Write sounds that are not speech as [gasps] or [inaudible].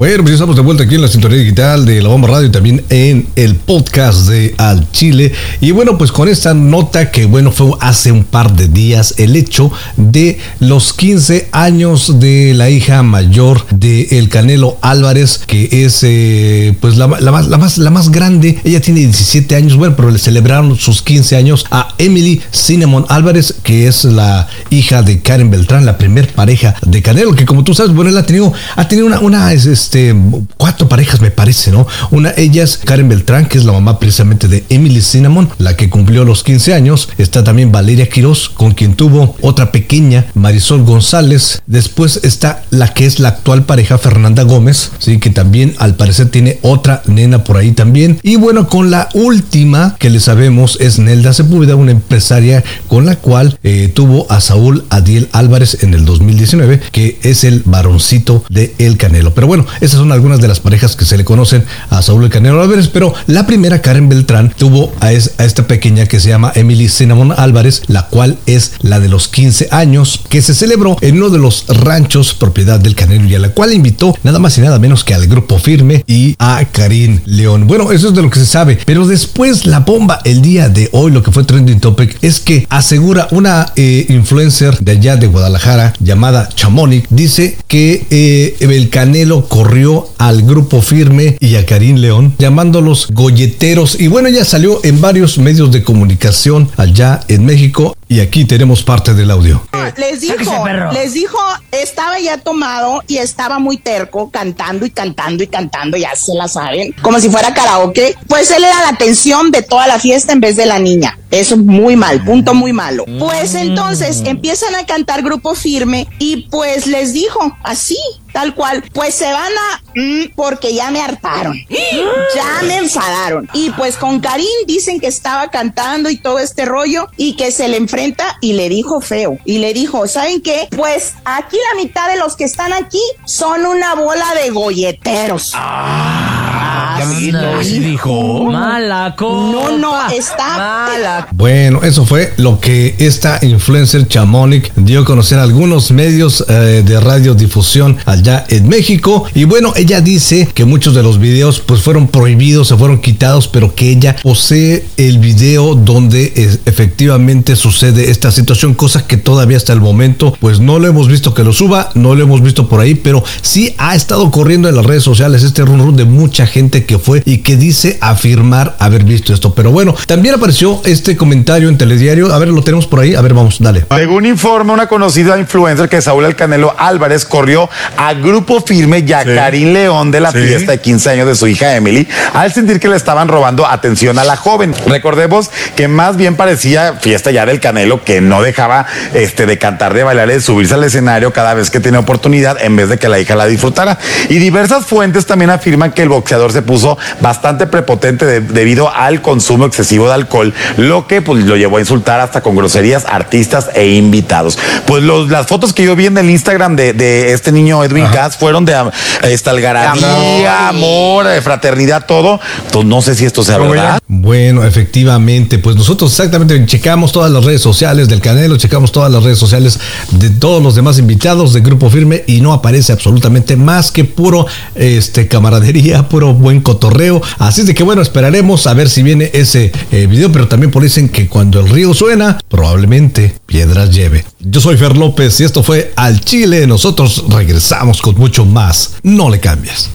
Bueno, pues ya estamos de vuelta aquí en la sintonía digital de La Bomba Radio y también en el podcast de Al Chile. Y bueno, pues con esta nota que bueno fue hace un par de días el hecho de los 15 años de la hija mayor de El Canelo Álvarez, que es eh, pues la, más, la, más, la más grande. Ella tiene 17 años, bueno, pero le celebraron sus 15 años a Emily Cinnamon Álvarez, que es la hija de Karen Beltrán, la primer pareja de Canelo, que como tú sabes, bueno, él ha tenido, ha tenido una, una este, cuatro parejas, me parece, ¿no? Una, ella es Karen Beltrán, que es la mamá precisamente de Emily Cinnamon, la que cumplió los 15 años. Está también Valeria Quiroz, con quien tuvo otra pequeña, Marisol González. Después está la que es la actual pareja, Fernanda Gómez, sí, que también al parecer tiene otra nena por ahí también. Y bueno, con la última que le sabemos es Nelda Sepúlveda, una empresaria con la cual eh, tuvo a Saúl Adiel Álvarez en el 2019, que es el varoncito de El Canelo. Pero bueno, esas son algunas de las parejas que se le conocen a Saúl El Canelo Álvarez, pero la primera, Karen Beltrán, tuvo a, esta pequeña que se llama Emily Cinnamon Álvarez, la cual es la de los 15 años, que se celebró en uno de los ranchos propiedad del Canelo y a la cual invitó nada más y nada menos que al grupo firme y a Karim León. Bueno, eso es de lo que se sabe, pero después la bomba el día de hoy, lo que fue trending topic, es que asegura una eh, influencer de allá de Guadalajara llamada Chamonix, dice que eh, el Canelo corrió al grupo firme y a Karim León, llamándolos golleteros. Y bueno, ya salió en varios medios de comunicación allá en México. Y aquí tenemos parte del audio. Les dijo, les dijo, estaba ya tomado y estaba muy terco, cantando y cantando y cantando, ya se la saben, como si fuera karaoke. Pues él era la atención de toda la fiesta en vez de la niña. Eso es muy mal, punto muy malo. Pues entonces empiezan a cantar grupo firme y pues les dijo así, tal cual, pues se van a mm, porque ya me hartaron, [gasps] ya me enfadaron. Y pues con Karim dicen que estaba cantando y todo este rollo y que se le enfrenta y le dijo feo. Y le dijo, ¿saben qué? Pues aquí la mitad de los que están aquí son una bola de golleteros. Ah, dijo? Mala No, no, está mala. Bueno, eso fue lo que esta influencer Chamonix dio a conocer a algunos medios eh, de radiodifusión allá en México. Y bueno, ella dice que muchos de los videos pues fueron prohibidos, se fueron quitados, pero que ella posee el video donde efectivamente sucede esta situación, cosa que todavía hasta el momento pues no lo hemos visto que lo suba, no lo hemos visto por ahí, pero sí ha estado corriendo en las redes sociales este run run de mucha gente que fue y que dice afirmar haber visto esto. Pero bueno, también apareció este comentario en Telediario. A ver, lo tenemos por ahí. A ver, vamos, dale. Según informa una conocida influencer que Saúl El Canelo Álvarez corrió a Grupo Firme y a Karim León de la fiesta de 15 años de su hija Emily al sentir que le estaban robando atención a la joven. Recordemos que más bien parecía fiesta ya del Canelo que no dejaba este, de cantar, de bailar, de subirse al escenario cada vez que tenía oportunidad en vez de que la hija la disfrutara. Y diversas fuentes también afirman que el boxeador se puso bastante prepotente debido al consumo excesivo de alcohol, lo que pues, lo llevó a insultar hasta con groserías artistas e invitados. Pues las fotos que yo vi en el Instagram de, este niño Edwin Cass fueron de esta algarabía, amor, de fraternidad, todo. Entonces no sé si esto sea verdad. Bueno, efectivamente, pues nosotros exactamente checamos todas las redes sociales del Canelo, checamos todas las redes sociales de todos los demás invitados de Grupo Firme y no aparece absolutamente más que puro este camaradería, puro buen cotorreo. Así de que bueno, esperaremos a ver si viene ese eh, video, pero también por dicen que cuando el río suena, probablemente piedras lleve. Yo soy Fer López y esto fue Al Chile. Nosotros regresamos con mucho más. No le cambies.